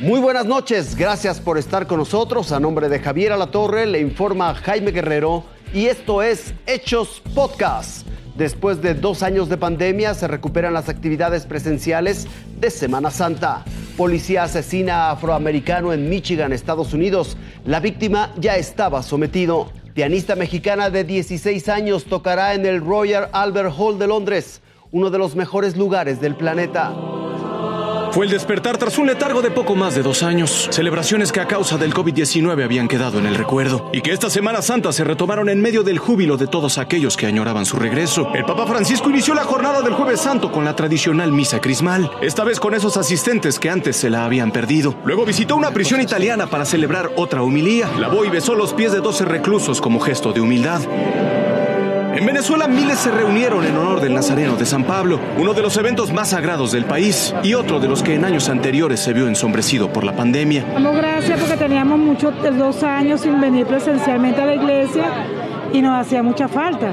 Muy buenas noches, gracias por estar con nosotros. A nombre de Javier Alatorre le informa Jaime Guerrero y esto es Hechos Podcast. Después de dos años de pandemia se recuperan las actividades presenciales de Semana Santa. Policía asesina a afroamericano en Michigan, Estados Unidos. La víctima ya estaba sometido. Pianista mexicana de 16 años tocará en el Royal Albert Hall de Londres, uno de los mejores lugares del planeta. Fue el despertar tras un letargo de poco más de dos años. Celebraciones que a causa del COVID-19 habían quedado en el recuerdo. Y que esta Semana Santa se retomaron en medio del júbilo de todos aquellos que añoraban su regreso. El Papa Francisco inició la jornada del Jueves Santo con la tradicional misa crismal. Esta vez con esos asistentes que antes se la habían perdido. Luego visitó una prisión italiana para celebrar otra humilía. Lavó y besó los pies de 12 reclusos como gesto de humildad. En Venezuela miles se reunieron en honor del Nazareno de San Pablo, uno de los eventos más sagrados del país y otro de los que en años anteriores se vio ensombrecido por la pandemia. Damos gracias porque teníamos muchos dos años sin venir presencialmente a la iglesia y nos hacía mucha falta.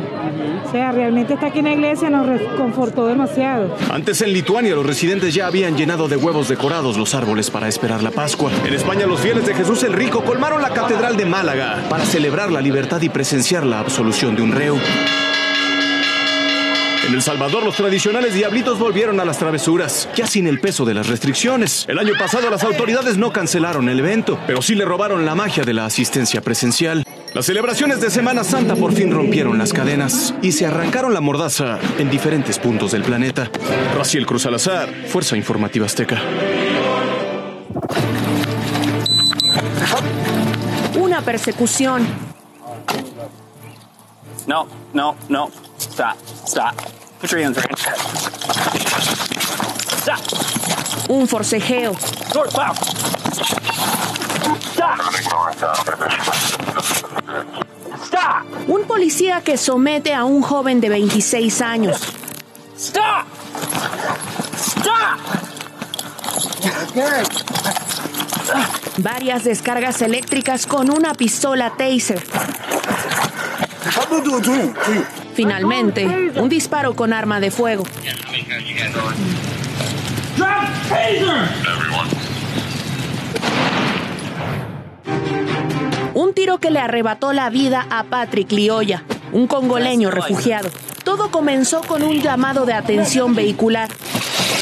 O sea, realmente estar aquí en la iglesia nos reconfortó demasiado. Antes en Lituania los residentes ya habían llenado de huevos decorados los árboles para esperar la Pascua. En España los fieles de Jesús el Rico colmaron la Catedral de Málaga para celebrar la libertad y presenciar la absolución de un reo. En El Salvador, los tradicionales diablitos volvieron a las travesuras, ya sin el peso de las restricciones. El año pasado las autoridades no cancelaron el evento, pero sí le robaron la magia de la asistencia presencial. Las celebraciones de Semana Santa por fin rompieron las cadenas y se arrancaron la mordaza en diferentes puntos del planeta. Raciel Cruz Alazar, Fuerza Informativa Azteca. Una persecución. No, no, no. Stop, stop. Put your hands right. Stop. Un forcejeo. Stop. Stop. Un policía que somete a un joven de 26 años. Stop. Stop. Varias descargas eléctricas con una pistola taser. Finalmente, un disparo con arma de fuego. Un tiro que le arrebató la vida a Patrick Lioya, un congoleño refugiado. Todo comenzó con un llamado de atención vehicular.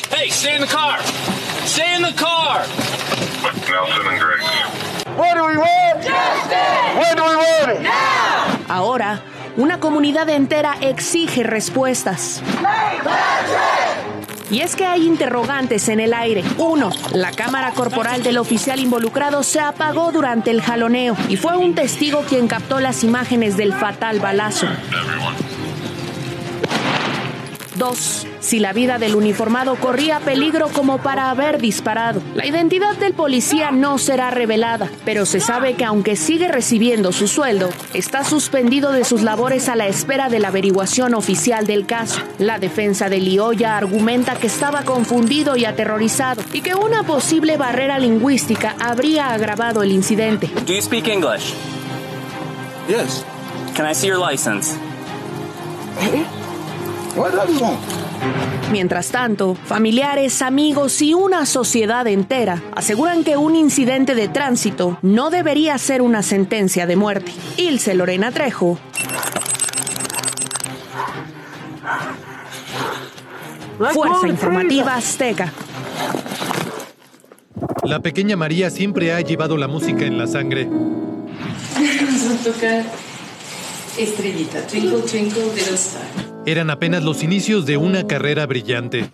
Hey, stay in the car. Stay in the car. Nelson and Griggs. What do we want? Justice. Do we want? Ahora, una comunidad entera exige respuestas. Y es que hay interrogantes en el aire. Uno, la cámara corporal del oficial involucrado se apagó durante el jaloneo y fue un testigo quien captó las imágenes del fatal balazo. Dos, si la vida del uniformado corría peligro como para haber disparado. La identidad del policía no será revelada, pero se sabe que aunque sigue recibiendo su sueldo, está suspendido de sus labores a la espera de la averiguación oficial del caso. La defensa de Lioya argumenta que estaba confundido y aterrorizado y que una posible barrera lingüística habría agravado el incidente. Do you speak English? Yes. Can I see your license? Mientras tanto, familiares, amigos y una sociedad entera aseguran que un incidente de tránsito no debería ser una sentencia de muerte. Ilse Lorena Trejo. Fuerza Informativa Azteca. La pequeña María siempre ha llevado la música en la sangre. Vamos a tocar Estrellita, Twinkle Twinkle Little Star. Eran apenas los inicios de una carrera brillante.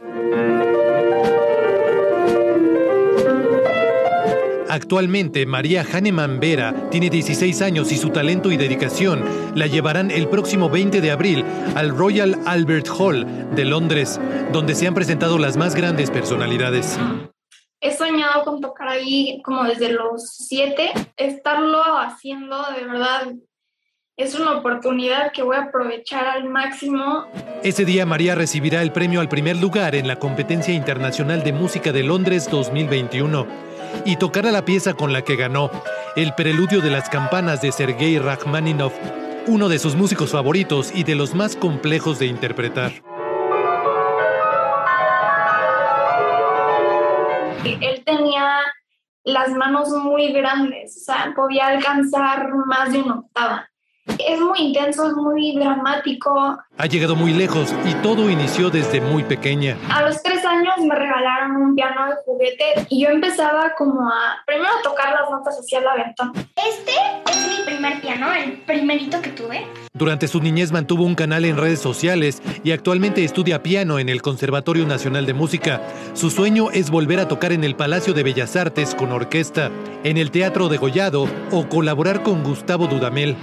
Actualmente, María Hahnemann Vera tiene 16 años y su talento y dedicación la llevarán el próximo 20 de abril al Royal Albert Hall de Londres, donde se han presentado las más grandes personalidades. He soñado con tocar ahí como desde los siete. Estarlo haciendo de verdad es una oportunidad que voy a aprovechar al máximo. Ese día María recibirá el premio al primer lugar en la Competencia Internacional de Música de Londres 2021 y tocará la pieza con la que ganó, el preludio de las campanas de Sergei Rachmaninoff, uno de sus músicos favoritos y de los más complejos de interpretar. Él tenía las manos muy grandes, o sea, podía alcanzar más de una octava. Es muy intenso, es muy dramático. Ha llegado muy lejos y todo inició desde muy pequeña. A los tres años me regalaron un piano de juguete y yo empezaba como a primero a tocar las notas hacia el aventón. Este es mi primer piano, el primerito que tuve. Durante su niñez mantuvo un canal en redes sociales y actualmente estudia piano en el Conservatorio Nacional de Música. Su sueño es volver a tocar en el Palacio de Bellas Artes con orquesta, en el Teatro de Gollado o colaborar con Gustavo Dudamel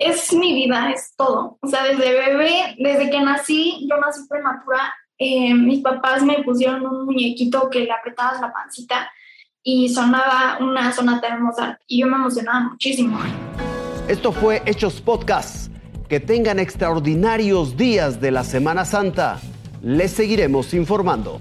es mi vida, es todo. O sea, desde bebé, desde que nací, yo nací prematura, eh, mis papás me pusieron un muñequito que le apretabas la pancita y sonaba una sonata Mozart y yo me emocionaba muchísimo. Esto fue Hechos Podcast. Que tengan extraordinarios días de la Semana Santa. Les seguiremos informando.